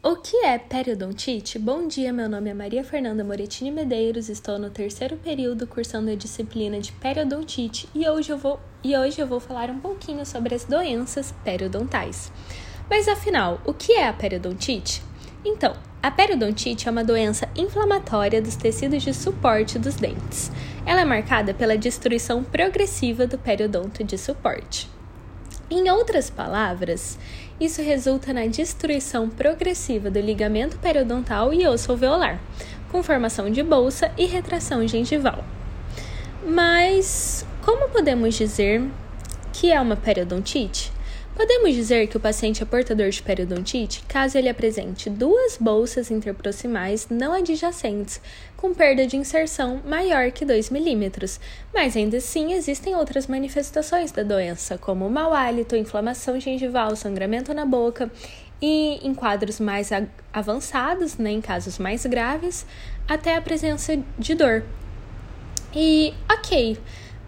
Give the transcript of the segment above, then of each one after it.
O que é periodontite? Bom dia, meu nome é Maria Fernanda Moretini Medeiros, estou no terceiro período cursando a disciplina de periodontite e hoje eu vou, e hoje eu vou falar um pouquinho sobre as doenças periodontais. Mas afinal, o que é a periodontite? Então, a periodontite é uma doença inflamatória dos tecidos de suporte dos dentes. Ela é marcada pela destruição progressiva do periodonto de suporte. Em outras palavras, isso resulta na destruição progressiva do ligamento periodontal e osso alveolar, com formação de bolsa e retração gengival. Mas como podemos dizer que é uma periodontite? Podemos dizer que o paciente é portador de periodontite caso ele apresente duas bolsas interproximais não adjacentes, com perda de inserção maior que 2 milímetros, mas ainda assim existem outras manifestações da doença, como mau hálito, inflamação gengival, sangramento na boca e, em quadros mais avançados, né, em casos mais graves, até a presença de dor. E, ok.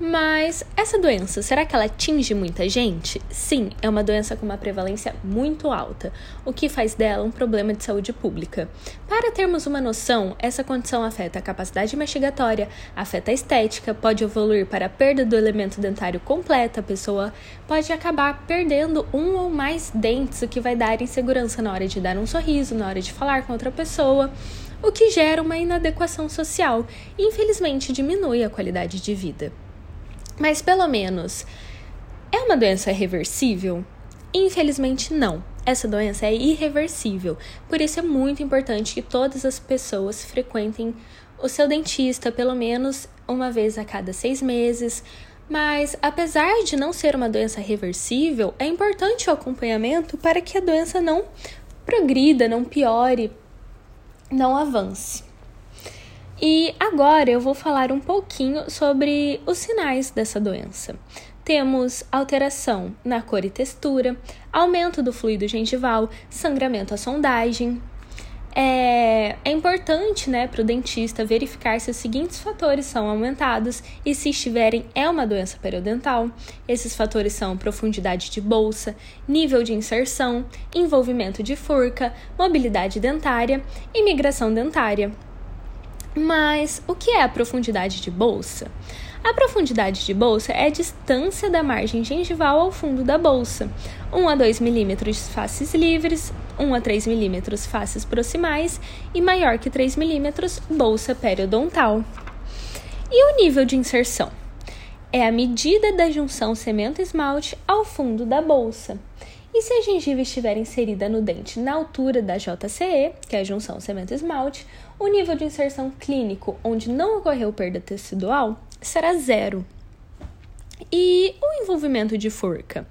Mas essa doença, será que ela atinge muita gente? Sim, é uma doença com uma prevalência muito alta, o que faz dela um problema de saúde pública. Para termos uma noção, essa condição afeta a capacidade mastigatória, afeta a estética, pode evoluir para a perda do elemento dentário completa, a pessoa pode acabar perdendo um ou mais dentes, o que vai dar insegurança na hora de dar um sorriso, na hora de falar com outra pessoa o que gera uma inadequação social e, infelizmente, diminui a qualidade de vida. Mas pelo menos é uma doença reversível? Infelizmente não. Essa doença é irreversível, por isso é muito importante que todas as pessoas frequentem o seu dentista pelo menos uma vez a cada seis meses. Mas, apesar de não ser uma doença reversível, é importante o acompanhamento para que a doença não progrida, não piore, não avance. E agora eu vou falar um pouquinho sobre os sinais dessa doença. Temos alteração na cor e textura, aumento do fluido gengival, sangramento à sondagem. É, é importante né, para o dentista verificar se os seguintes fatores são aumentados e, se estiverem, é uma doença periodontal. Esses fatores são profundidade de bolsa, nível de inserção, envolvimento de furca, mobilidade dentária e migração dentária. Mas o que é a profundidade de bolsa? A profundidade de bolsa é a distância da margem gengival ao fundo da bolsa. 1 a 2 milímetros faces livres, 1 a 3 milímetros faces proximais e maior que 3 milímetros bolsa periodontal. E o nível de inserção? É a medida da junção cemento-esmalte ao fundo da bolsa. E se a gengiva estiver inserida no dente na altura da JCE, que é a junção cemento-esmalte, o nível de inserção clínico, onde não ocorreu perda tecidual, será zero. E o envolvimento de furca?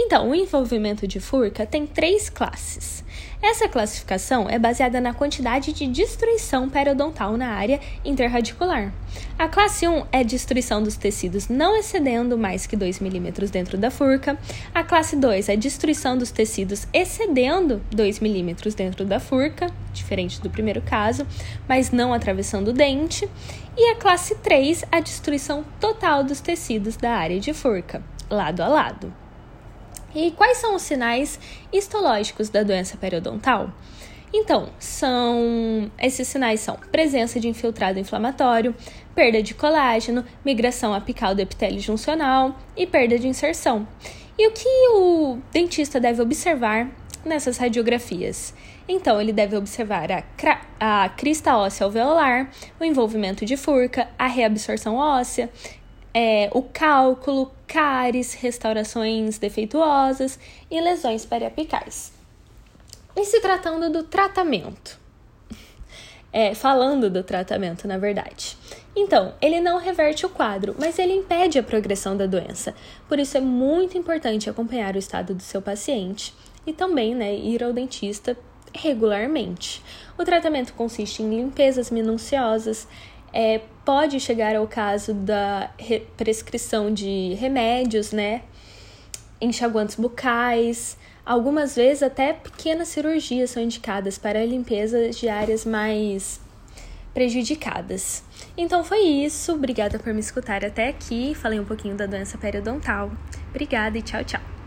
Então, o envolvimento de furca tem três classes. Essa classificação é baseada na quantidade de destruição periodontal na área interradicular. A classe 1 é destruição dos tecidos não excedendo mais que 2 milímetros dentro da furca. A classe 2 é destruição dos tecidos excedendo 2 milímetros dentro da furca, diferente do primeiro caso, mas não atravessando o dente. E a classe 3, a destruição total dos tecidos da área de furca, lado a lado. E quais são os sinais histológicos da doença periodontal? Então, são esses sinais são presença de infiltrado inflamatório, perda de colágeno, migração apical do epitélio juncional e perda de inserção. E o que o dentista deve observar nessas radiografias? Então, ele deve observar a, a crista óssea alveolar, o envolvimento de furca, a reabsorção óssea, é, o cálculo, cáries, restaurações defeituosas e lesões periapicais. E se tratando do tratamento? É, falando do tratamento, na verdade. Então, ele não reverte o quadro, mas ele impede a progressão da doença. Por isso é muito importante acompanhar o estado do seu paciente e também né, ir ao dentista regularmente. O tratamento consiste em limpezas minuciosas, é, pode chegar ao caso da prescrição de remédios, né? Enxaguantes bucais, algumas vezes até pequenas cirurgias são indicadas para limpeza de áreas mais prejudicadas. Então foi isso, obrigada por me escutar até aqui. Falei um pouquinho da doença periodontal. Obrigada e tchau, tchau.